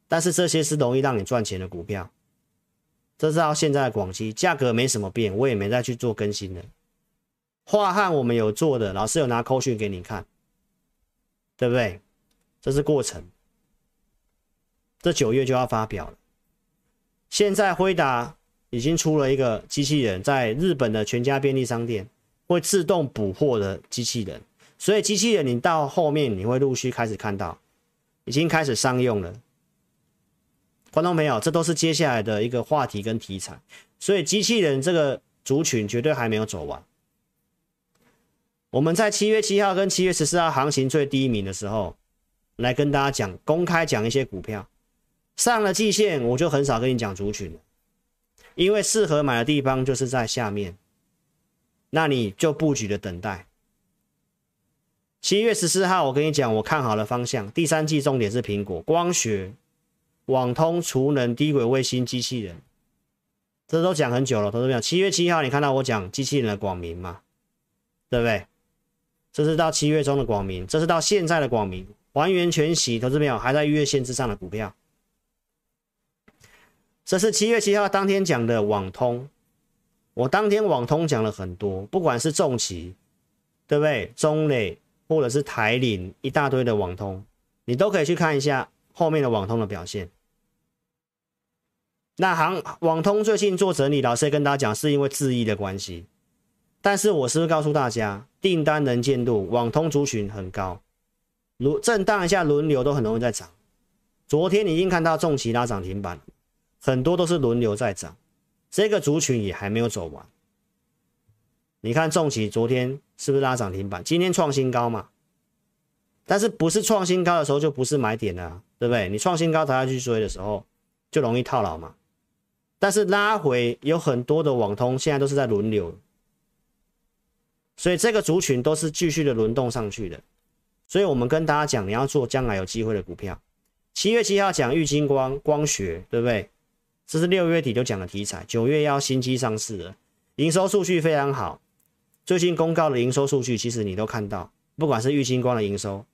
但是这些是容易让你赚钱的股票。这是到现在的广基价格没什么变，我也没再去做更新的。樺汉我们有做的，老师有拿扣讯给你看，对不对？这是过程，这九月就要发表了。现在辉达。已经出了一个机器人，在日本的全家便利商店会自动补货的机器人，所以机器人你到后面你会陆续开始看到，已经开始商用了。观众朋友，这都是接下来的一个话题跟题材，所以机器人这个族群绝对还没有走完。我们在七月七号跟七月十四号行情最低迷的时候，来跟大家讲，公开讲一些股票，上了季线我就很少跟你讲族群了。因为适合买的地方就是在下面，那你就布局的等待。七月十四号，我跟你讲，我看好了方向，第三季重点是苹果、光学、网通、储能、低轨卫星、机器人，这都讲很久了，投资朋友。七月七号，你看到我讲机器人的广明吗？对不对？这是到七月中的广明，这是到现在的广明，还原全息，投资朋友还在月线之上的股票。这是七月七号当天讲的网通，我当天网通讲了很多，不管是重企，对不对？中磊或者是台领，一大堆的网通，你都可以去看一下后面的网通的表现。那行网通最近做整理，老师也跟大家讲，是因为智易的关系。但是我是不是告诉大家，订单能见度，网通族群很高，如震荡一下轮流都很容易在涨。昨天你已经看到重企拉涨停板。很多都是轮流在涨，这个族群也还没有走完。你看重企昨天是不是拉涨停板？今天创新高嘛？但是不是创新高的时候就不是买点了啊，对不对？你创新高才要去追的时候，就容易套牢嘛。但是拉回有很多的网通现在都是在轮流，所以这个族群都是继续的轮动上去的。所以我们跟大家讲，你要做将来有机会的股票。七月七号讲玉晶光光学，对不对？这是六月底就讲的题材，九月要新机上市了，营收数据非常好。最近公告的营收数据，其实你都看到，不管是玉晶光的营收，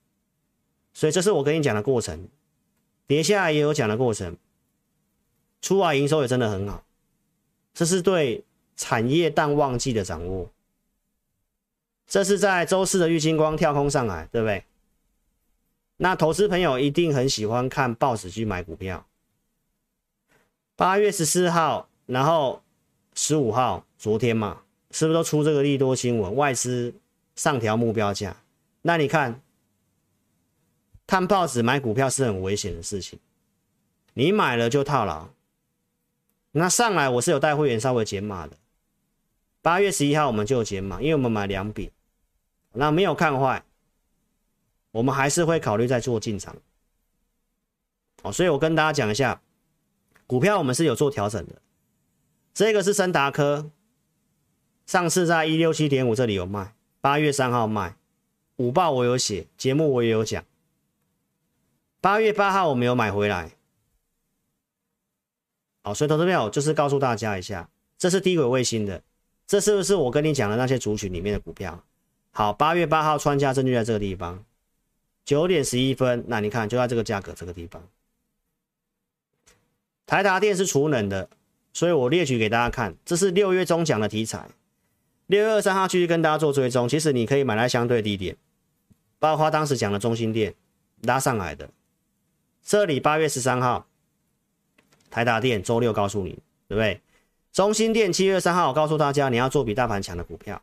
所以这是我跟你讲的过程。跌下来也有讲的过程，出来营收也真的很好，这是对产业淡旺季的掌握。这是在周四的玉晶光跳空上来，对不对？那投资朋友一定很喜欢看报纸去买股票。八月十四号，然后十五号，昨天嘛，是不是都出这个利多新闻？外资上调目标价，那你看，看报纸买股票是很危险的事情，你买了就套牢。那上来我是有带会员稍微减码的，八月十一号我们就有减码，因为我们买两笔，那没有看坏，我们还是会考虑再做进场。哦，所以我跟大家讲一下。股票我们是有做调整的，这个是森达科，上次在一六七点五这里有卖，八月三号卖，午报我有写，节目我也有讲。八月八号我没有买回来。好，所以投资朋友就是告诉大家一下，这是低轨卫星的，这是不是我跟你讲的那些族群里面的股票？好，八月八号穿价证据在这个地方，九点十一分，那你看就在这个价格这个地方。台达电是储能的，所以我列举给大家看，这是六月中讲的题材。六月二三号继续跟大家做追踪，其实你可以买在相对低点，包括当时讲的中心电拉上来的。这里八月十三号，台达电周六告诉你，对不对？中心电七月三号我告诉大家，你要做比大盘强的股票。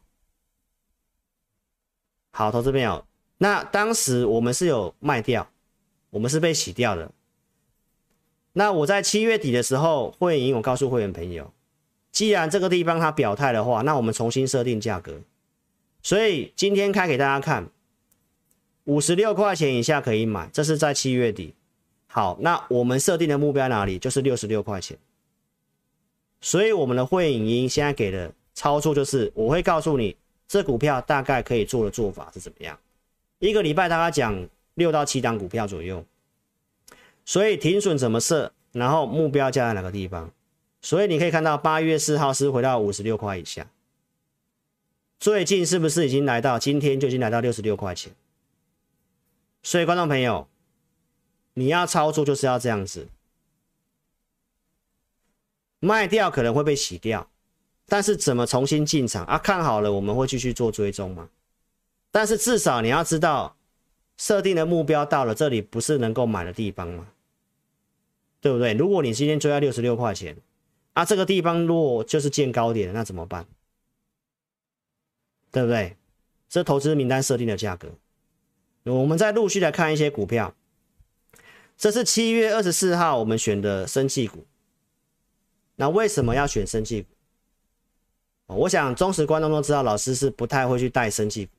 好，投资朋友，那当时我们是有卖掉，我们是被洗掉的。那我在七月底的时候，会员营我告诉会员朋友。既然这个地方它表态的话，那我们重新设定价格。所以今天开给大家看，五十六块钱以下可以买，这是在七月底。好，那我们设定的目标哪里？就是六十六块钱。所以我们的会员营现在给的操作就是，我会告诉你，这股票大概可以做的做法是怎么样。一个礼拜大概讲六到七档股票左右。所以停损怎么设？然后目标价在哪个地方？所以你可以看到，八月四号是回到五十六块以下，最近是不是已经来到？今天就已经来到六十六块钱。所以观众朋友，你要操作就是要这样子，卖掉可能会被洗掉，但是怎么重新进场啊？看好了，我们会继续做追踪嘛。但是至少你要知道，设定的目标到了这里不是能够买的地方吗，对不对？如果你今天追到六十六块钱。啊，这个地方如果就是见高点，那怎么办？对不对？这投资名单设定的价格，我们再陆续来看一些股票。这是七月二十四号我们选的生气股。那为什么要选生气股？我想忠实观众都知道，老师是不太会去带生气股。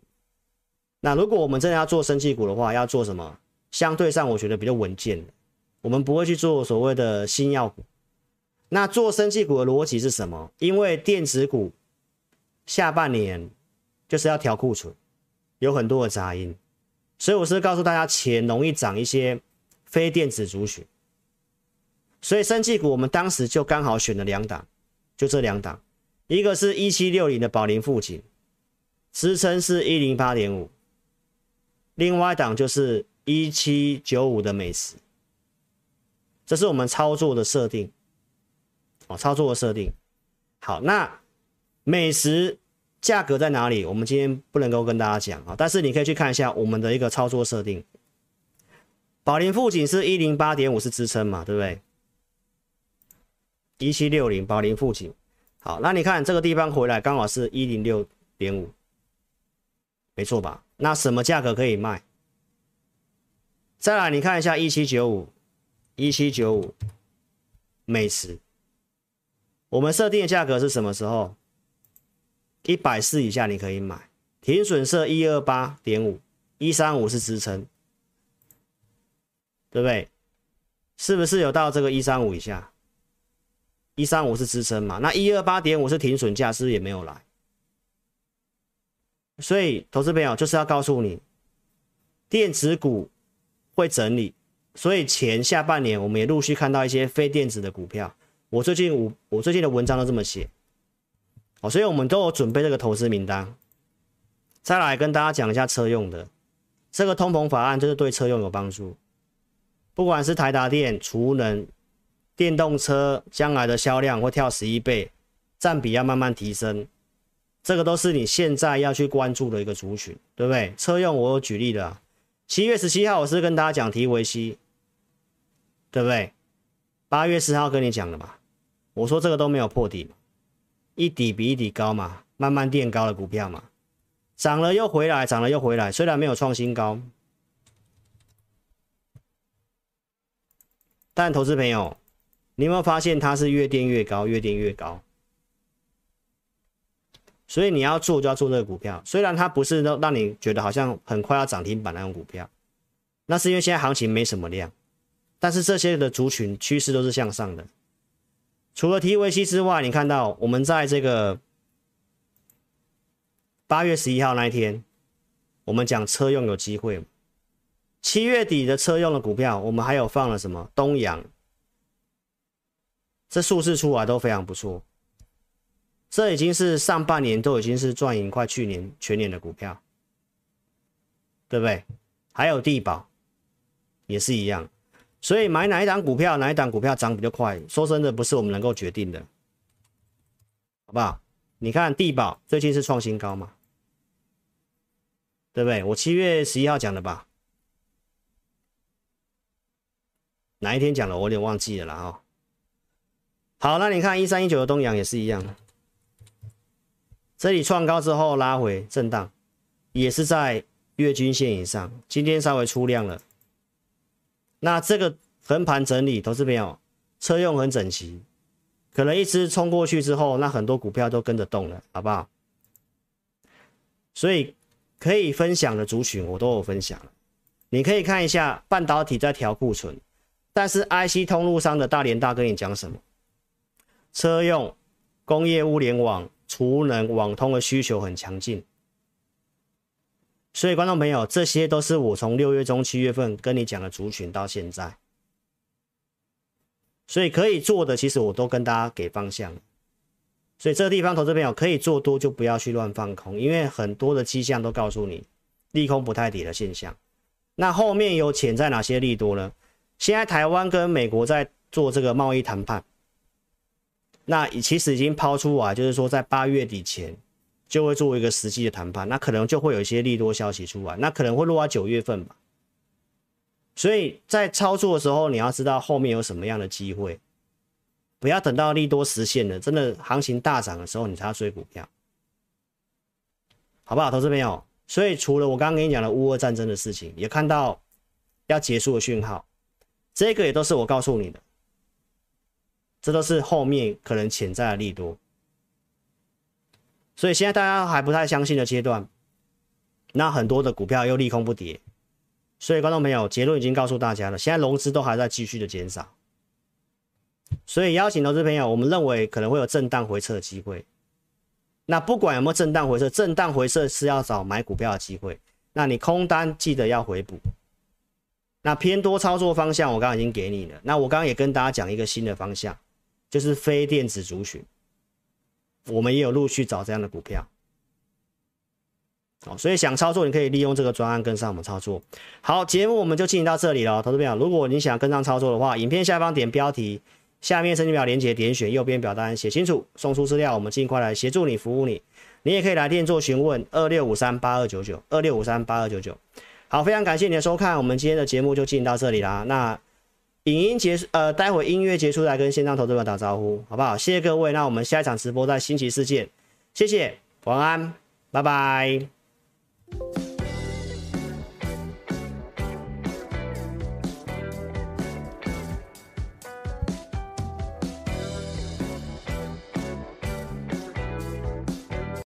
那如果我们真的要做生技股的话，要做什么？相对上我觉得比较稳健，我们不会去做所谓的新药股。那做生技股的逻辑是什么？因为电子股下半年就是要调库存，有很多的杂音，所以我是告诉大家，钱容易涨一些非电子族群。所以生技股我们当时就刚好选了两档，就这两档，一个是一七六零的宝龄富锦，支撑是一零八点五，另外一档就是一七九五的美食，这是我们操作的设定。哦操作的设定好，那美食价格在哪里？我们今天不能够跟大家讲啊，但是你可以去看一下我们的一个操作设定。宝龄富锦是一零八点五是支撑嘛，对不对？一七六零宝龄富锦，好，那你看这个地方回来刚好是一零六点五，没错吧？那什么价格可以卖？再来你看一下一七九五，一七九五美食。我们设定的价格是什么时候？一百四以下你可以买，停损设一二八点五，一三五是支撑，对不对？是不是有到这个一三五以下？一三五是支撑嘛？那一二八点五是停损价，是不是也没有来？所以，投资朋友就是要告诉你，电子股会整理，所以前下半年我们也陆续看到一些非电子的股票。我最近我我最近的文章都这么写，哦，所以我们都有准备这个投资名单。再来跟大家讲一下车用的，这个通膨法案就是对车用有帮助，不管是台达电、储能、电动车将来的销量会跳十一倍，占比要慢慢提升，这个都是你现在要去关注的一个族群，对不对？车用我有举例的啊，七月十七号我是跟大家讲提维西，对不对？八月十号跟你讲的嘛。我说这个都没有破底，一底比一底高嘛，慢慢垫高的股票嘛，涨了又回来，涨了又回来，虽然没有创新高，但投资朋友，你有没有发现它是越垫越高，越垫越高？所以你要做就要做这个股票，虽然它不是让让你觉得好像很快要涨停板那种股票，那是因为现在行情没什么量，但是这些的族群趋势都是向上的。除了 TVC 之外，你看到我们在这个八月十一号那一天，我们讲车用有机会。七月底的车用的股票，我们还有放了什么东阳，这数字出来都非常不错。这已经是上半年都已经是赚赢快去年全年的股票，对不对？还有地宝也是一样，所以买哪一档股票，哪一档股票涨比较快，说真的不是我们能够决定的，好不好？你看地宝最近是创新高嘛，对不对？我七月十一号讲的吧？哪一天讲的？我有点忘记了啦哈。好，那你看一三一九的东阳也是一样，这里创高之后拉回震荡，也是在月均线以上，今天稍微出量了。那这个横盘整理都是没有，车用很整齐，可能一支冲过去之后，那很多股票都跟着动了，好不好？所以可以分享的族群我都有分享了，你可以看一下半导体在调库存。但是 IC 通路商的大联大跟你讲什么？车用、工业物联网、储能、网通的需求很强劲，所以观众朋友，这些都是我从六月中、七月份跟你讲的族群到现在，所以可以做的，其实我都跟大家给方向。所以这个地方，投资朋友可以做多，就不要去乱放空，因为很多的迹象都告诉你利空不太底的现象。那后面有潜在哪些利多呢？现在台湾跟美国在做这个贸易谈判，那其实已经抛出来，就是说在八月底前就会做一个实际的谈判，那可能就会有一些利多消息出来，那可能会落在九月份吧。所以在操作的时候，你要知道后面有什么样的机会，不要等到利多实现了，真的行情大涨的时候，你才要追股票，好不好，投资朋友？所以除了我刚刚跟你讲的乌俄战争的事情，也看到要结束的讯号。这个也都是我告诉你的，这都是后面可能潜在的利多，所以现在大家还不太相信的阶段，那很多的股票又利空不跌，所以观众朋友结论已经告诉大家了，现在融资都还在继续的减少，所以邀请投资朋友，我们认为可能会有震荡回撤的机会，那不管有没有震荡回撤，震荡回撤是要找买股票的机会，那你空单记得要回补。那偏多操作方向，我刚刚已经给你了。那我刚刚也跟大家讲一个新的方向，就是非电子族群，我们也有陆续找这样的股票。好，所以想操作，你可以利用这个专案跟上我们操作。好，节目我们就进行到这里了，投资朋友，如果你想跟上操作的话，影片下方点标题，下面申请表连接点选右边表单写清楚，送出资料，我们尽快来协助你服务你。你也可以来电做询问，二六五三八二九九，二六五三八二九九。好，非常感谢你的收看，我们今天的节目就进行到这里啦。那影音结束，呃，待会音乐结束来跟线上投资者打招呼，好不好？谢谢各位，那我们下一场直播在星期四见，谢谢，晚安，拜拜。